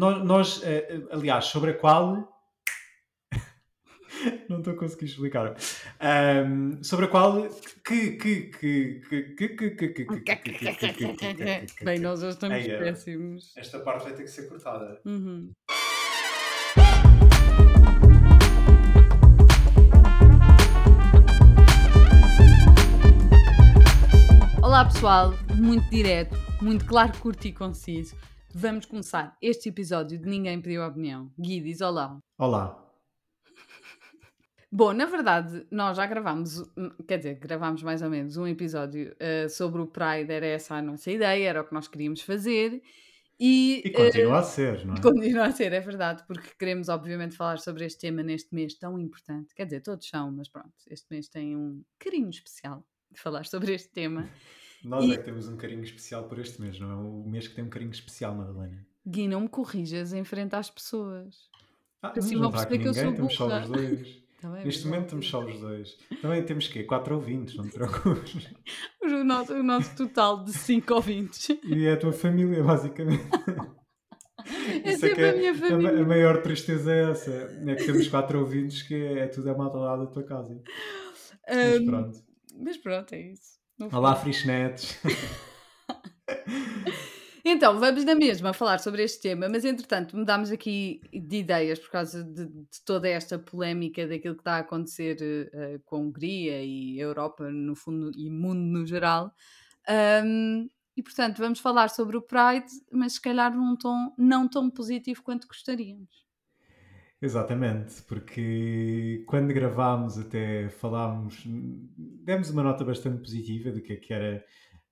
nós, nós eh, aliás, sobre a qual não estou a conseguir explicar. Um, sobre a qual que que que que que que que Bem, nós hoje estamos péssimos. Esta parte vai ter que ser cortada. Uhum. Olá pessoal, muito direto, muito claro, curto e conciso. Vamos começar este episódio de Ninguém Pediu a Opinião. Gui, diz olá. Olá. Bom, na verdade, nós já gravámos, quer dizer, gravámos mais ou menos um episódio uh, sobre o Pride, era essa a nossa ideia, era o que nós queríamos fazer. E, e continua uh, a ser, não é? Continua a ser, é verdade, porque queremos, obviamente, falar sobre este tema neste mês tão importante. Quer dizer, todos são, mas pronto, este mês tem um carinho especial de falar sobre este tema. Nós e... é que temos um carinho especial por este mês, não é? O mês que tem um carinho especial, Madalena. Gui, não me corrijas em frente às pessoas. Ah, assim não está aqui ninguém, estamos só os dois. Tá Neste momento estamos só os dois. Também temos que quatro ouvintes, não te preocupes. O nosso, o nosso total de cinco ouvintes. E é a tua família, basicamente. É Isso é que é, a minha família. A, a, maior tristeza é essa. É que temos quatro ouvintes que é, é tudo a malta lá da tua casa. Um, mas pronto. Mas pronto, é isso. Olá, Frishnetes. Então, vamos na mesma falar sobre este tema, mas entretanto mudámos aqui de ideias por causa de, de toda esta polémica daquilo que está a acontecer uh, com a Hungria e a Europa, no fundo, e mundo no geral. Um, e portanto, vamos falar sobre o Pride, mas se calhar num tom não tão positivo quanto gostaríamos. Exatamente, porque quando gravámos até falámos, demos uma nota bastante positiva do que, é que era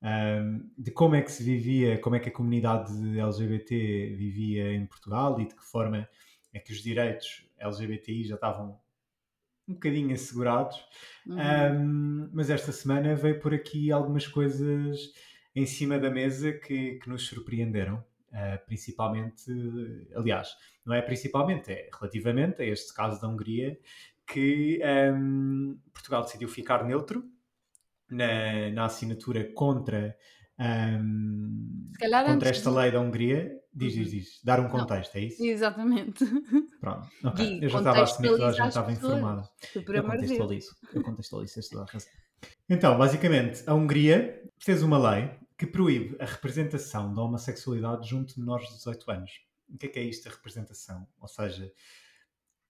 um, de como é que se vivia, como é que a comunidade LGBT vivia em Portugal e de que forma é que os direitos LGBTI já estavam um bocadinho assegurados. Uhum. Um, mas esta semana veio por aqui algumas coisas em cima da mesa que, que nos surpreenderam. Uh, principalmente, aliás, não é principalmente, é relativamente a este caso da Hungria, que um, Portugal decidiu ficar neutro na, na assinatura contra, um, contra esta lei da Hungria. Diz, diz, uhum. diz. Dar um contexto, não. é isso? Exatamente. Pronto, ok. eu já estava a assumir que toda a gente estava informada. Eu contextualizo. Eu contextualizo, tens toda a razão. Então, basicamente, a Hungria fez uma lei que proíbe a representação da homossexualidade junto de menores de 18 anos. O que é que é isto, a representação? Ou seja,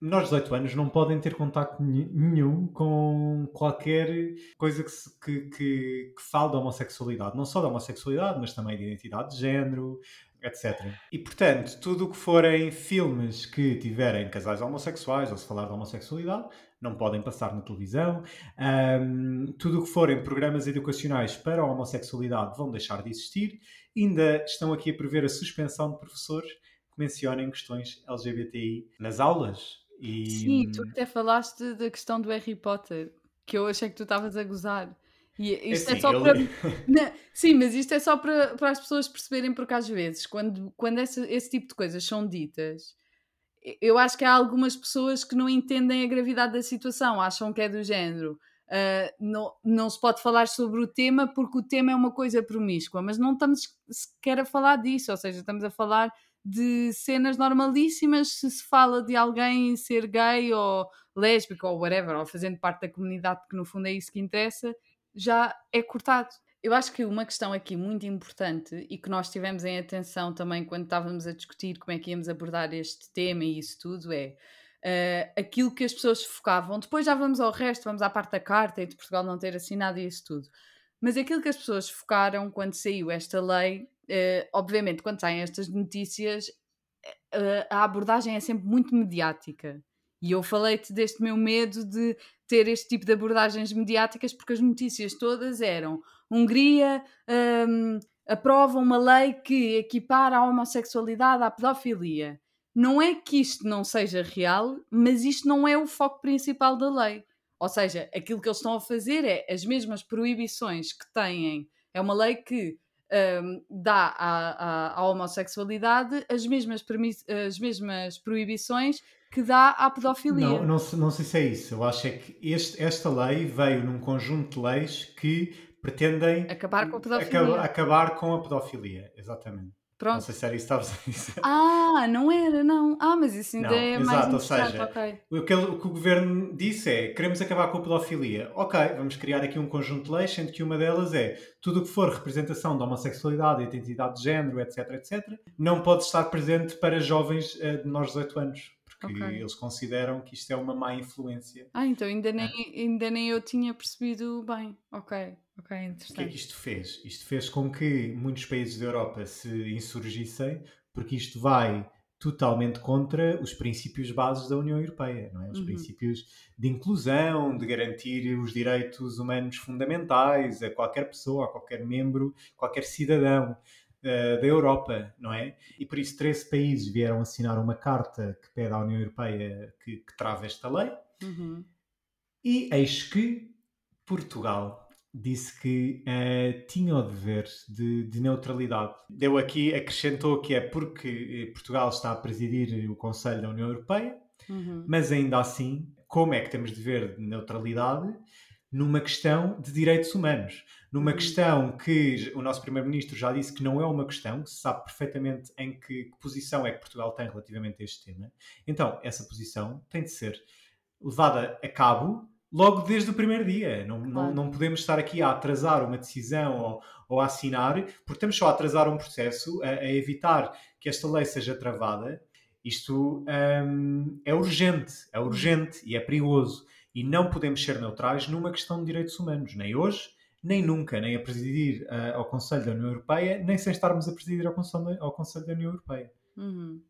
menores de 18 anos não podem ter contacto nenhum com qualquer coisa que, se, que, que, que fale da homossexualidade. Não só da homossexualidade, mas também de identidade de género, etc. E, portanto, tudo o que forem filmes que tiverem casais homossexuais ou se falar de homossexualidade, não podem passar na televisão. Um, tudo o que forem programas educacionais para a homossexualidade vão deixar de existir. Ainda estão aqui a prever a suspensão de professores que mencionem questões LGBTI nas aulas. E... Sim, tu até falaste da questão do Harry Potter, que eu achei que tu estavas a gozar. E é isto é, é só para. Não, sim, mas isto é só para, para as pessoas perceberem, porque às vezes, quando, quando esse, esse tipo de coisas são ditas, eu acho que há algumas pessoas que não entendem a gravidade da situação, acham que é do género. Uh, não, não se pode falar sobre o tema porque o tema é uma coisa promíscua, mas não estamos sequer a falar disso, ou seja, estamos a falar de cenas normalíssimas se se fala de alguém ser gay ou lésbico ou whatever, ou fazendo parte da comunidade, que no fundo é isso que interessa, já é cortado. Eu acho que uma questão aqui muito importante e que nós tivemos em atenção também quando estávamos a discutir como é que íamos abordar este tema e isso tudo é uh, aquilo que as pessoas focavam. Depois já vamos ao resto, vamos à parte da carta e de Portugal não ter assinado isso tudo. Mas aquilo que as pessoas focaram quando saiu esta lei Uh, obviamente, quando saem estas notícias, uh, a abordagem é sempre muito mediática. E eu falei-te deste meu medo de ter este tipo de abordagens mediáticas, porque as notícias todas eram Hungria um, aprova uma lei que equipara a homossexualidade à pedofilia. Não é que isto não seja real, mas isto não é o foco principal da lei. Ou seja, aquilo que eles estão a fazer é as mesmas proibições que têm. É uma lei que um, dá à, à, à, homossexualidade as mesmas, as mesmas proibições que dá à pedofilia. Não, não, não sei se é isso. Eu acho é que este, esta lei veio num conjunto de leis que pretendem acabar com a pedofilia. acabar com a pedofilia, exatamente. Pronto. Não sei se era isso que estavas a dizer. Ah, não era, não. Ah, mas isso ainda não, é exato, mais ou seja, okay. o, que, o que o governo disse é queremos acabar com a pedofilia. Ok, vamos criar aqui um conjunto de leis, sendo que uma delas é tudo o que for representação da homossexualidade, identidade de género, etc, etc, não pode estar presente para jovens uh, de menores de 18 anos. Porque okay. eles consideram que isto é uma má influência. Ah, então ainda nem, é. ainda nem eu tinha percebido bem. Ok. Ok, interessante. O que é que isto fez? Isto fez com que muitos países da Europa se insurgissem, porque isto vai totalmente contra os princípios bases da União Europeia, não é? Os uhum. princípios de inclusão, de garantir os direitos humanos fundamentais a qualquer pessoa, a qualquer membro, qualquer cidadão da Europa, não é? E por isso 13 países vieram assinar uma carta que pede à União Europeia que, que trave esta lei. Uhum. E eis que Portugal disse que uh, tinha o dever de, de, neutralidade. Deu aqui, acrescentou que é porque eh, Portugal está a presidir o Conselho da União Europeia, uhum. mas ainda assim, como é que temos dever de neutralidade numa questão de direitos humanos? Numa uhum. questão que o nosso Primeiro-Ministro já disse que não é uma questão, que se sabe perfeitamente em que, que posição é que Portugal tem relativamente a este tema. Então, essa posição tem de ser levada a cabo logo desde o primeiro dia. Não, claro. não, não podemos estar aqui a atrasar uma decisão ou, ou a assinar, porque estamos só a atrasar um processo, a, a evitar que esta lei seja travada. Isto um, é urgente, é urgente e é perigoso. E não podemos ser neutrais numa questão de direitos humanos, nem hoje, nem nunca, nem a presidir uh, ao Conselho da União Europeia, nem sem estarmos a presidir ao Conselho, ao Conselho da União Europeia. Uhum.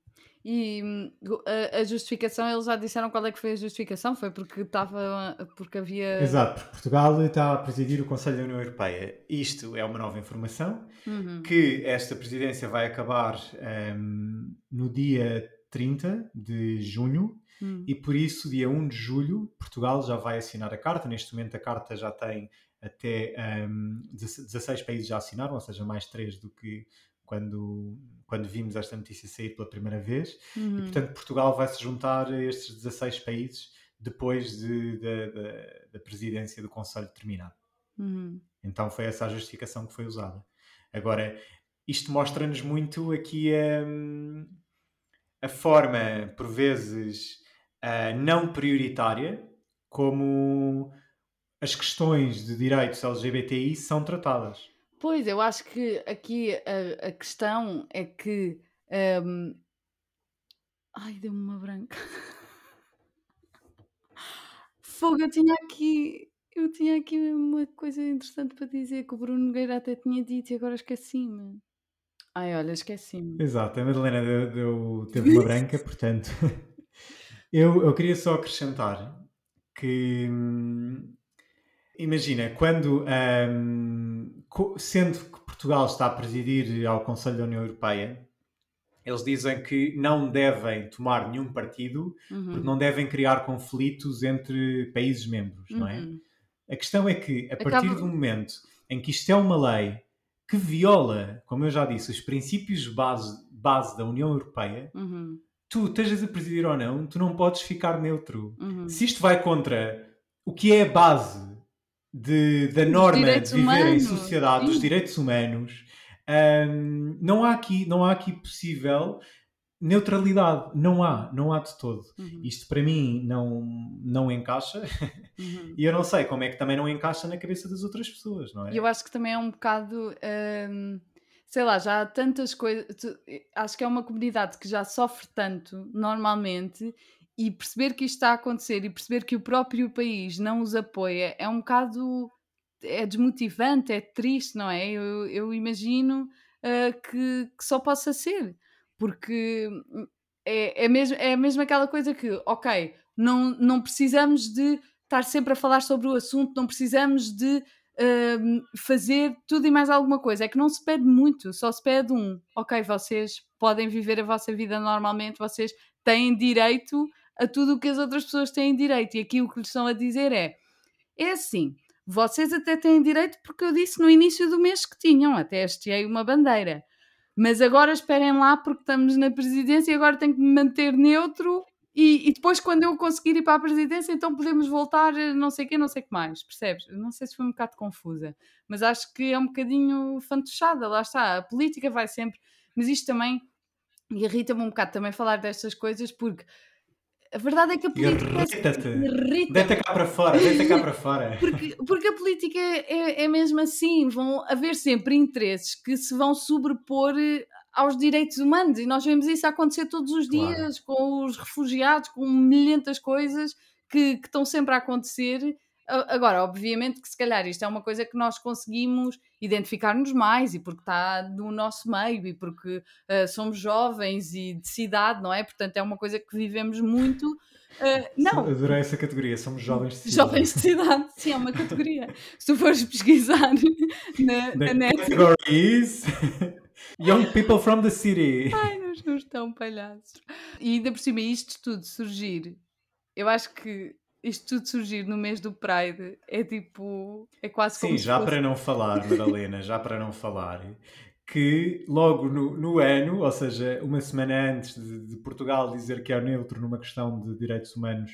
E hum, a, a, justificação, eles já disseram qual é que foi a justificação? Foi porque estava porque havia. Exato, porque Portugal está a presidir o Conselho da União Europeia. Isto é uma nova informação, uhum. que esta presidência vai acabar um, no dia 30 de junho. Uhum. E por isso, dia 1 de julho, Portugal já vai assinar a carta. Neste momento, a carta já tem até um, 16 países já assinaram, ou seja, mais 3 do que quando, quando vimos esta notícia sair pela primeira vez. Uhum. E, portanto, Portugal vai se juntar a estes 16 países depois de, de, de, da presidência do Conselho terminar. Uhum. Então foi essa a justificação que foi usada. Agora, isto mostra-nos muito aqui a, a forma, por vezes, não prioritária como as questões de direitos LGBTI são tratadas. Pois, eu acho que aqui a, a questão é que. Um... Ai, deu-me uma branca. Fogo, eu tinha aqui. Eu tinha aqui uma coisa interessante para dizer que o Bruno Nogueira até tinha dito e agora esqueci-me. Ai, olha, esqueci-me. Exato, a Madalena deu, deu, teve uma branca, portanto. eu, eu queria só acrescentar que. Hum, imagina, quando. Um, sendo que Portugal está a presidir ao Conselho da União Europeia, eles dizem que não devem tomar nenhum partido uhum. porque não devem criar conflitos entre países membros, uhum. não é? Uhum. A questão é que, a partir Acaba... do momento em que isto é uma lei que viola, como eu já disse, os princípios base, base da União Europeia, uhum. Tu estejas a presidir ou não, tu não podes ficar neutro. Uhum. Se isto vai contra o que é a base de, da norma de viver humanos. em sociedade, Sim. dos direitos humanos, um, não, há aqui, não há aqui possível neutralidade. Não há, não há de todo. Uhum. Isto para mim não, não encaixa uhum. e eu não sei como é que também não encaixa na cabeça das outras pessoas, não é? Eu acho que também é um bocado. Um, sei lá, já há tantas coisas. Acho que é uma comunidade que já sofre tanto normalmente e perceber que isto está a acontecer e perceber que o próprio país não os apoia é um bocado é desmotivante, é triste, não é? Eu, eu imagino uh, que, que, só possa ser, porque hum, é, é, mesmo, é mesmo aquela coisa que, ok, não, não precisamos de estar sempre a falar sobre o assunto, não precisamos de fazer tudo e mais alguma coisa. É que não se pede muito, só se pede um. Ok, vocês podem viver a vossa vida normalmente, vocês têm direito a tudo o que as outras pessoas têm direito. E aqui o que lhes estão a dizer é: é assim, vocês até têm direito porque eu disse no início do mês que tinham, até hasteei uma bandeira. Mas agora esperem lá porque estamos na presidência e agora tenho que me manter neutro e, e, depois, quando eu conseguir ir para a presidência, então podemos voltar, não sei o quê, não sei o que mais, percebes? Não sei se foi um bocado confusa, mas acho que é um bocadinho fantochada, lá está. A política vai sempre Mas isto também irrita-me um bocado também falar destas coisas porque a verdade é que a política irrita-te. Irrita deita cá para fora, deita cá para fora. porque, porque a política é, é, é mesmo assim, vão haver sempre interesses que se vão sobrepor eh, aos direitos humanos e nós vemos isso acontecer todos os dias claro. com os refugiados, com milhentas coisas que, que estão sempre a acontecer Agora, obviamente que se calhar isto é uma coisa que nós conseguimos identificar-nos mais e porque está no nosso meio e porque uh, somos jovens e de cidade, não é? Portanto, é uma coisa que vivemos muito. Uh, não. Adorei essa categoria, somos jovens de cidade. Jovens de cidade, sim, é uma categoria. Se tu fores pesquisar na, na net. Young people from the city. Ai, nós somos tão palhaços. E ainda por cima, isto tudo surgir, eu acho que isto tudo surgir no mês do Pride é tipo. É quase como. Sim, já fosse... para não falar, Madalena, já para não falar, que logo no, no ano, ou seja, uma semana antes de, de, Portugal dizer que é neutro numa questão de direitos humanos,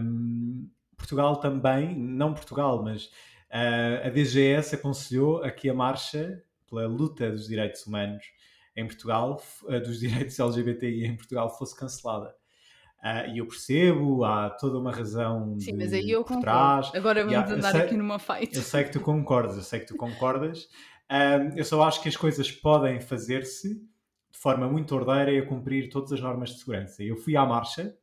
um, Portugal também, não Portugal, mas uh, a DGS aconselhou a que a marcha pela luta dos direitos humanos em Portugal, uh, dos direitos LGBTI em Portugal, fosse cancelada. Uh, e eu percebo, há toda uma razão Sim, de, mas aí eu concordo. Trás. Agora vamos há, andar sei, aqui numa fight. Eu sei que tu concordas, eu sei que tu concordas. Uh, eu só acho que as coisas podem fazer-se de forma muito ordeira e a cumprir todas as normas de segurança. Eu fui à marcha,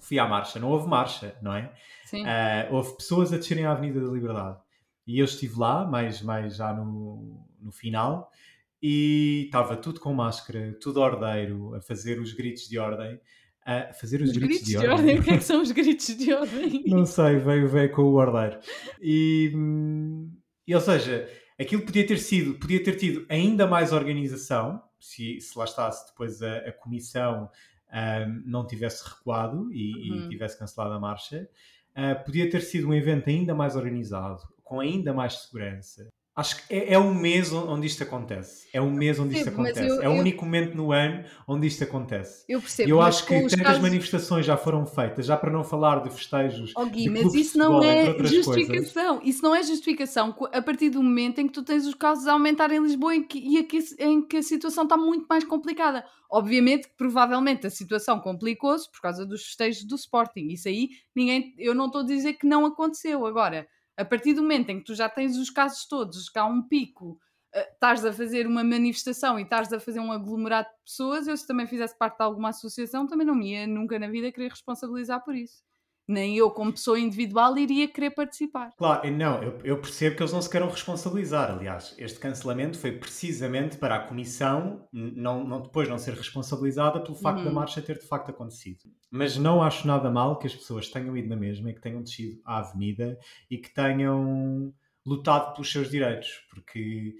fui à marcha, não houve marcha, não é? Sim. Uh, houve pessoas a descerem à Avenida da Liberdade. E eu estive lá, mais, mais já no, no final, e estava tudo com máscara, tudo ordeiro, a fazer os gritos de ordem a fazer os, os gritos, gritos, de, ordem. ordem. O que é que são os gritos de ordem? Não sei, veio, veio com o ordeiro. E, e, ou seja, aquilo podia ter sido, podia ter tido ainda mais organização, se, se lá está, depois a, a comissão um, não tivesse recuado e, uhum. e, tivesse cancelado a marcha, uh, podia ter sido um evento ainda mais organizado, com ainda mais segurança. Acho que é, é um mês onde isto acontece. É um mês onde isto acontece. Eu, é o eu... único momento no ano onde isto acontece. Eu percebo. Eu acho que tantas casos... manifestações já foram feitas, já para não falar de festejos. Oh, Gui, mas isso não é justificação. Coisas. Isso não é justificação a partir do momento em que tu tens os casos a aumentar em Lisboa e, que, e aqui, em que a situação está muito mais complicada. Obviamente que provavelmente a situação complicou-se por causa dos festejos do Sporting. Isso aí ninguém. Eu não estou a dizer que não aconteceu. Agora a partir do momento em que tu já tens os casos todos, que há um pico, uh, estás a fazer uma manifestação e estás a fazer um aglomerado de pessoas, eu se também fizesse parte de alguma associação, também não me ia nunca na vida querer responsabilizar por isso nem eu, como pessoa individual, iria querer participar. Claro, não, eu, eu, percebo que eles não se queiram responsabilizar. Aliás, este cancelamento foi precisamente para a Comissão não, não depois não ser responsabilizada pelo facto uhum. da marcha ter de facto acontecido. Mas não acho nada mal que as pessoas tenham ido na mesma e que tenham descido à avenida e que tenham lutado pelos seus direitos, porque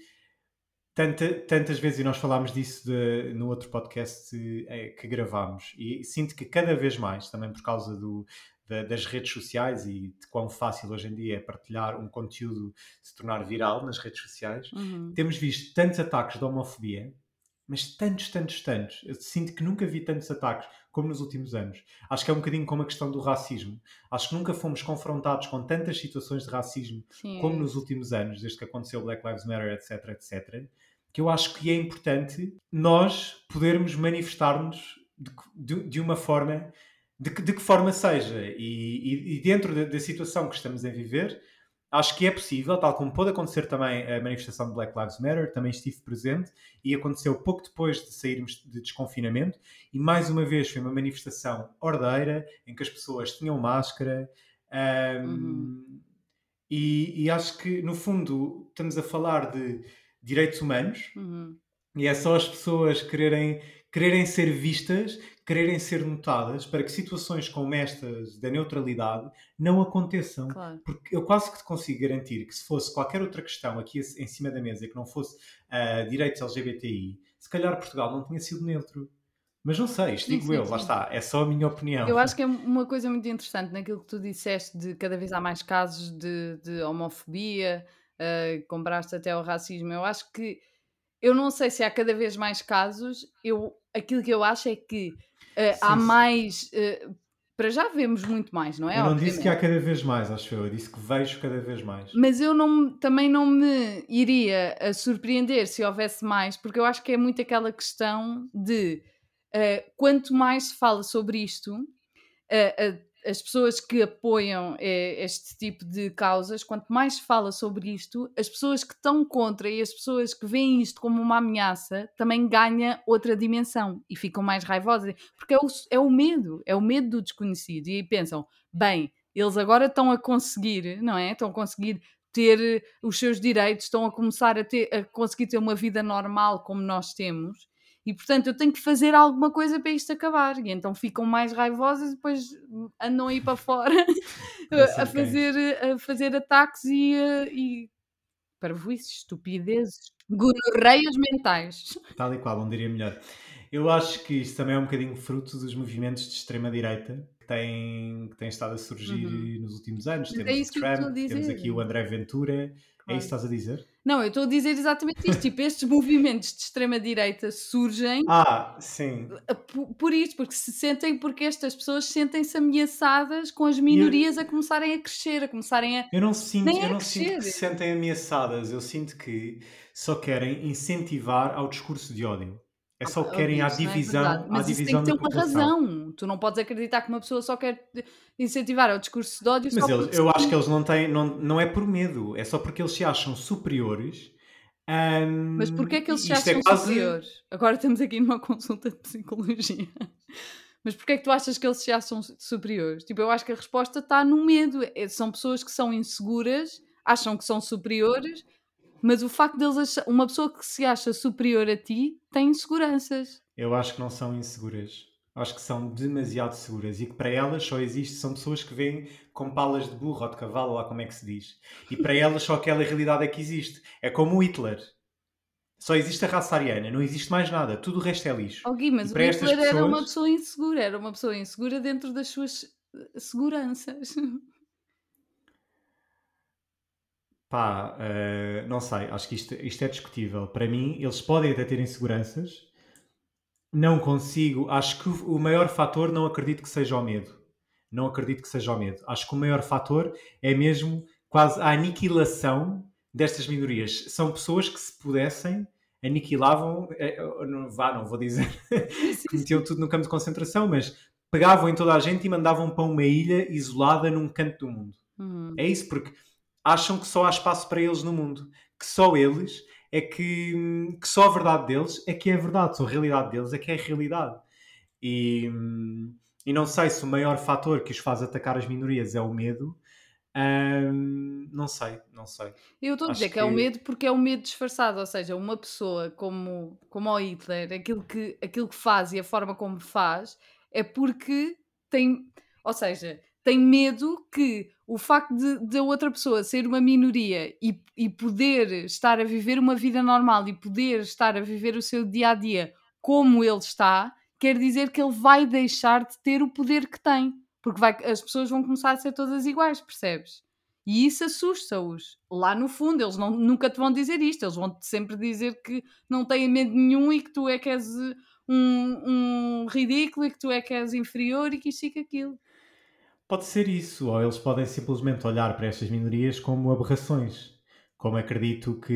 Tanta, tantas vezes, e nós falámos disso de, no outro podcast é, que gravámos, e sinto que cada vez mais, também por causa do, da, das redes sociais e de quão fácil hoje em dia é partilhar um conteúdo se tornar viral nas redes sociais, uhum. temos visto tantos ataques de homofobia, mas tantos, tantos, tantos. Eu sinto que nunca vi tantos ataques como nos últimos anos. Acho que é um bocadinho como a questão do racismo. Acho que nunca fomos confrontados com tantas situações de racismo Sim. como nos últimos anos, desde que aconteceu Black Lives Matter, etc, etc, que eu acho que é importante nós podermos manifestar-nos de, de, de uma forma de que, de que forma seja. E, e, e dentro da, da, situação que estamos a viver, acho que é possível, tal como pode acontecer também a manifestação de Black Lives Matter, também estive presente e aconteceu pouco depois de sairmos de desconfinamento. E mais uma vez foi uma manifestação ordeira, em que as pessoas tinham máscara. Um, uhum. e, e, acho que, no fundo, estamos a falar de direitos humanos. Uhum. E é só as pessoas quererem, quererem ser vistas quererem ser notadas para que situações como estas da neutralidade não aconteçam. Claro. Porque eu quase que te consigo garantir que se fosse qualquer outra questão aqui em cima da mesa que não fosse uh, direitos LGBTI, se calhar Portugal não tinha sido neutro. Mas não sei, isto digo sim, eu, sim. lá está, é só a minha opinião. Eu acho que é uma coisa muito interessante naquilo que tu disseste de cada vez há mais casos de, de homofobia, uh, compraste até o racismo. Eu acho que eu não sei se há cada vez mais casos, eu, aquilo que eu acho é que Uh, há mais uh, para já vemos muito mais, não é? Eu não disse que há cada vez mais, acho eu. Eu disse que vejo cada vez mais. Mas eu não, também não me iria a surpreender se houvesse mais, porque eu acho que é muito aquela questão de uh, quanto mais se fala sobre isto, uh, as pessoas que apoiam eh, este tipo de causas, quanto mais fala sobre isto, as pessoas que estão contra e as pessoas que veem isto como uma ameaça também ganham outra dimensão e ficam mais raivosas, porque é o, é o medo, é o medo do desconhecido. E pensam, bem, eles agora estão a conseguir, não é? Estão a conseguir ter os seus direitos, estão a começar a, ter, a conseguir ter uma vida normal como nós temos e portanto eu tenho que fazer alguma coisa para isto acabar. E então ficam mais raivosas e depois andam aí para fora a, fazer, a fazer ataques e, e parvoices, estupidezes, gonorreias mentais. Tal e qual, não diria melhor. Eu acho que isto também é um bocadinho fruto dos movimentos de extrema-direita que têm, que têm estado a surgir uhum. nos últimos anos. Mas temos é o Trump, temos aqui o André Ventura. É isso que estás a dizer? Não, eu estou a dizer exatamente isto. tipo, estes movimentos de extrema-direita surgem. Ah, sim. Por, por isto, porque se sentem, porque estas pessoas sentem-se ameaçadas com as minorias eu... a começarem a crescer, a começarem a. Eu não sinto, eu não sinto que se sentem ameaçadas, eu sinto que só querem incentivar ao discurso de ódio. É só que querem a é divisão, é Mas a divisão isso tem que ter uma razão. Tu não podes acreditar que uma pessoa só quer incentivar o discurso de ódio. Mas eles, eu acho que eles não têm, não, não é por medo, é só porque eles se acham superiores. Um, Mas porquê é que eles se é acham é quase... superiores? Agora estamos aqui numa consulta de psicologia. Mas porquê é que tu achas que eles se acham superiores? Tipo, eu acho que a resposta está no medo. É, são pessoas que são inseguras, acham que são superiores mas o facto deles achar, uma pessoa que se acha superior a ti tem inseguranças. Eu acho que não são inseguras. Acho que são demasiado seguras e que para elas só existe, são pessoas que vêm com palas de burro ou de cavalo, ou lá como é que se diz. E para elas só aquela realidade é que existe. É como o Hitler. Só existe a raça ariana, não existe mais nada. Tudo o resto é lixo. Oh, Gui, mas o Hitler pessoas... era uma pessoa insegura, era uma pessoa insegura dentro das suas eh, seguranças. Pá, uh, não sei, acho que isto, isto é discutível. Para mim, eles podem até ter inseguranças. Não consigo. Acho que o maior fator não acredito que seja o medo. Não acredito que seja o medo. Acho que o maior fator é mesmo quase a aniquilação destas minorias. São pessoas que, se pudessem, aniquilavam. É, não, vá, não vou dizer que metiam tudo no campo de concentração, mas pegavam em toda a gente e mandavam para uma ilha isolada num canto do mundo. Uhum. É isso, porque acham que só há espaço para eles no mundo, que só eles é que, que só a verdade deles é que é verdade, só a realidade deles é que é a realidade. E, e não sei se o maior fator que os faz atacar as minorias é o medo. Hum, não sei, não sei. Eu estou a dizer que, que, é o medo porque é o medo disfarçado, ou seja, uma pessoa como, como o Hitler, aquilo que, aquilo que faz e a forma como faz é porque tem, ou seja, tem medo que o facto de, de outra pessoa ser uma minoria e, e poder estar a viver uma vida normal e poder estar a viver o seu dia a dia como ele está, quer dizer que ele vai deixar de ter o poder que tem. Porque vai, as pessoas vão começar a ser todas iguais, percebes? E isso assusta-os. Lá no fundo, eles não, nunca te vão dizer isto, eles vão-te sempre dizer que não têm medo nenhum e que tu é que és um, um ridículo e que tu é que és inferior e que isto e que aquilo. Pode ser isso, ou eles podem simplesmente olhar para estas minorias como aberrações. Como acredito que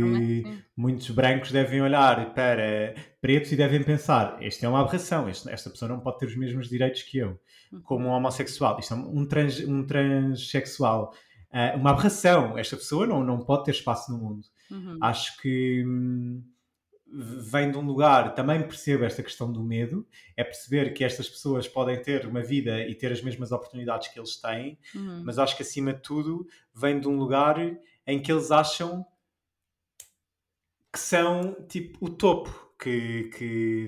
muitos brancos devem olhar para pretos e devem pensar: este é uma aberração, este, esta pessoa não pode ter os mesmos direitos que eu. Uhum. Como um homossexual, isto é um, trans, um transexual, uh, uma aberração, esta pessoa não, não pode ter espaço no mundo. Uhum. Acho que. Hum, vem de um lugar, também percebo esta questão do medo, é perceber que estas pessoas podem ter uma vida e ter as mesmas oportunidades que eles têm, uhum. mas acho que acima de tudo vem de um lugar em que eles acham que são tipo o topo, que, que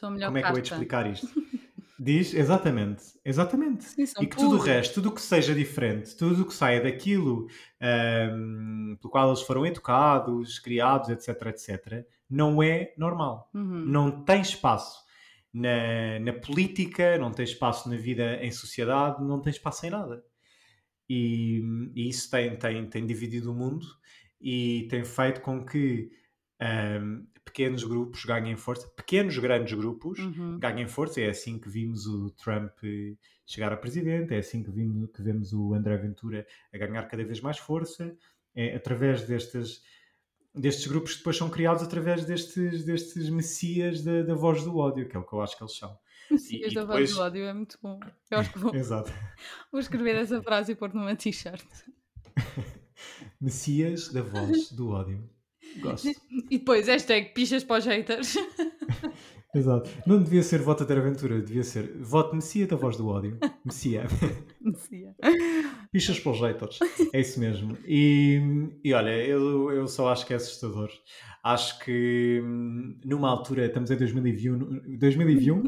como é que eu vou te explicar isto? Diz, exatamente, exatamente. Sim, e que tudo o resto, tudo o que seja diferente, tudo o que saia daquilo um, pelo qual eles foram educados, criados, etc, etc, não é normal. Uhum. Não tem espaço na, na política, não tem espaço na vida em sociedade, não tem espaço em nada. E, e isso tem, tem, tem dividido o mundo e tem feito com que um, pequenos grupos ganhem força, pequenos, grandes grupos uhum. ganhem força. É assim que vimos o Trump chegar a presidente, é assim que, vimos, que vemos o André Ventura a ganhar cada vez mais força, é através destes, destes grupos que depois são criados através destes, destes messias da, da voz do ódio, que é o que eu acho que eles são. Messias da depois... voz do ódio é muito bom. Eu acho que vou, Exato. vou escrever essa frase e pôr numa t-shirt. Messias da voz do ódio. Gosto. E depois, hashtag pichas para os haters. Exato. Não devia ser voto ter aventura, devia ser voto Messia da voz do ódio. Messia. Messia. Pichas para os haters. É isso mesmo. E, e olha, eu, eu só acho que é assustador. Acho que hum, numa altura, estamos em 2021, 2021,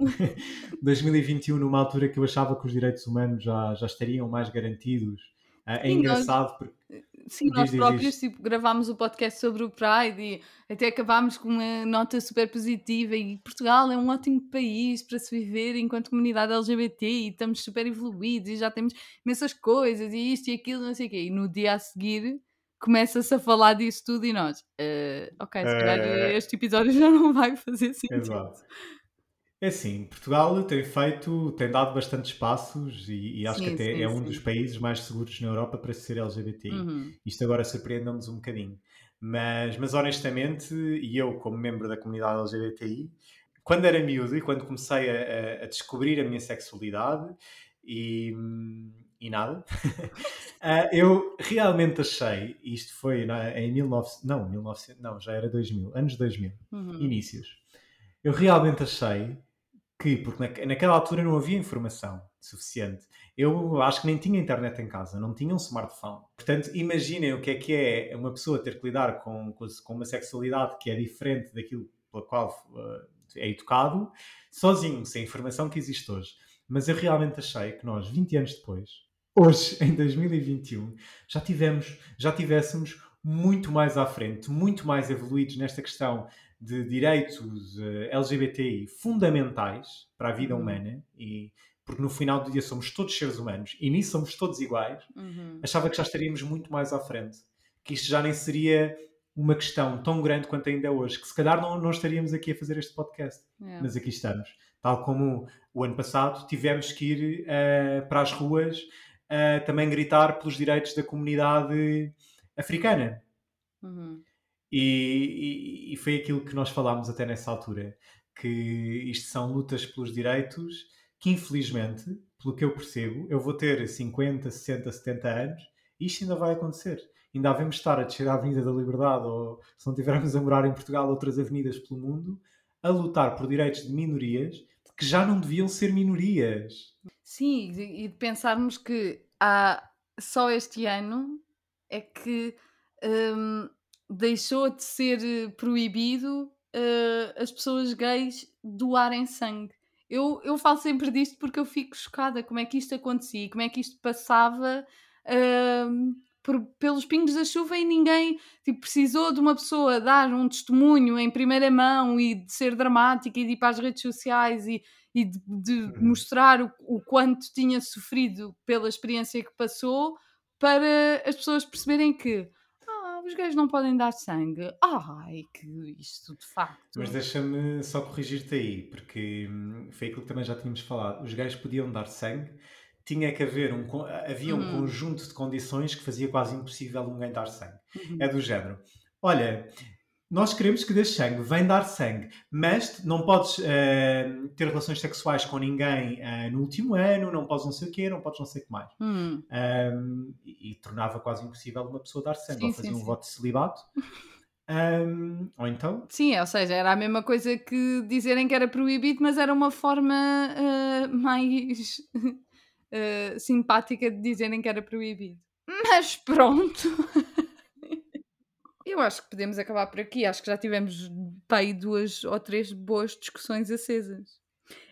2021 numa altura que eu achava que os direitos humanos já, já estariam mais garantidos. Ah, é engraçado porque Sim, nós diz, próprios diz. Tipo, gravámos o podcast sobre o Pride e até acabámos com uma nota super positiva e Portugal é um ótimo país para se viver enquanto comunidade LGBT e estamos super evoluídos e já temos imensas coisas e isto e aquilo, não sei o quê. E no dia a seguir começa-se a falar disso tudo e nós, uh, ok, se calhar uh... este episódio já não vai fazer sentido. Exato. É assim, Portugal tem feito, tem dado bastantes passos e, e acho sim, que até sim, é um sim. dos países mais seguros na Europa para ser LGBTI. Uhum. Isto agora surpreende-nos um bocadinho. Mas, mas honestamente, e eu como membro da comunidade LGBTI, quando era miúdo e quando comecei a, a descobrir a minha sexualidade e, e nada, ah, eu realmente achei, isto foi na, em 19, não, 1900, não, já era 2000, anos 2000, uhum. inícios, eu realmente achei que, porque naquela altura não havia informação suficiente. Eu acho que nem tinha internet em casa, não tinha um smartphone. Portanto, imaginem o que é que é uma pessoa ter que lidar com, com uma sexualidade que é diferente daquilo pela qual uh, é educado, sozinho, sem a informação que existe hoje. Mas eu realmente achei que nós, 20 anos depois, hoje, em 2021, já tivemos, já tivéssemos muito mais à frente, muito mais evoluídos nesta questão de direitos eh, LGBTI fundamentais para a vida uhum. humana e porque no final do dia somos todos seres humanos e nisso somos todos iguais, uhum. achava que já estaríamos muito mais à frente. Que isto já nem seria uma questão tão grande quanto ainda é hoje, que se calhar não, não estaríamos aqui a fazer este podcast. Yeah. Mas aqui estamos. Tal como o ano passado tivemos que ir uh, para as ruas uh, também gritar pelos direitos da comunidade africana. Uhum. E, e, foi aquilo que nós falámos até nessa altura, que isto são lutas pelos direitos que infelizmente, pelo que eu percebo, eu vou ter 50, 60, 70 anos e isto ainda vai acontecer. Ainda devemos estar a descer a Avenida da Liberdade ou, se não estivermos a morar em Portugal, outras avenidas pelo mundo, a lutar por direitos de minorias que já não deviam ser minorias. Sim, e de pensarmos que há só este ano é que hum, deixou de ser eh, proibido uh, as pessoas gays doarem sangue. Eu, eu falo sempre disto porque eu fico chocada como é que isto acontecia, como é que isto passava uh, por, pelos pingos da chuva e ninguém tipo, precisou de uma pessoa dar um testemunho em primeira mão e de ser dramática e de ir para as redes sociais e, e de, de uhum. mostrar o, o quanto tinha sofrido pela experiência que passou para as pessoas perceberem que os gays não podem dar sangue. Ai, que isto de facto. Mas deixa-me só corrigir-te aí, porque hum, foi aquilo que também já tínhamos falado. Os gays podiam dar sangue, tinha que haver um, havia um uhum. conjunto de condições que fazia quase impossível um gay dar sangue. Uhum. É do género. Olha, nós queremos que dês sangue, vem dar sangue, mas não podes uh, ter relações sexuais com ninguém uh, no último ano, não podes não sei o quê, não podes não sei o que mais. Hum. Um, e, e, tornava quase impossível uma pessoa dar sangue, sim, ou fazer sim, um sim. voto de celibato. Um, ou então. Sim, ou seja, era a mesma coisa que dizerem que era proibido, mas era uma forma uh, mais simpática de dizerem que era proibido. Mas pronto. Eu acho que podemos acabar por aqui. Acho que já tivemos pai duas ou três boas discussões acesas.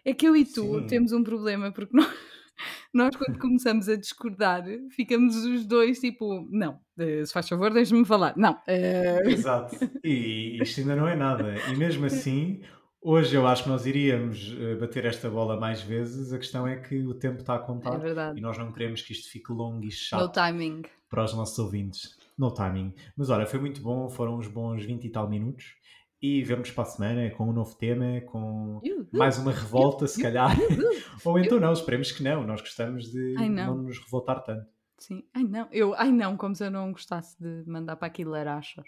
É que eu e tu Sim. temos um problema porque nós, nós quando começamos a discordar, ficamos os dois tipo, não, eh, se faz favor, deixe-me falar. Não. Uh... Exato. E isto ainda não é nada. E mesmo assim, hoje eu acho que nós iríamos eh, bater esta bola mais vezes. A questão é que o tempo está a contar. É. E nós não queremos que isto fique longo e chato. No timing. Para os nossos ouvintes no timing. Mas olha, foi muito bom, foram uns bons 20 e tal minutos. e vemos para a semana com um novo tema, com mais uma revolta, se calhar. Ou então não, esperemos que não. Nós gostamos de não. nos revoltar tanto. Sim, ai não, eu, ai não, como se eu não gostasse de mandar para aqui larachas.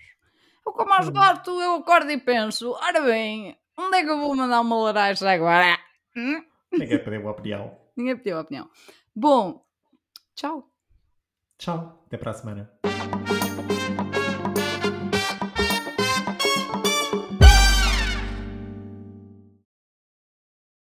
Eu como aos gosto, eu acordo e penso, ora bem, onde é que eu vou mandar uma laranja agora? Hum? Ninguém pediu a opinião. Ninguém pediu a opinião. Bom, tchau. Tchau, até para a semana.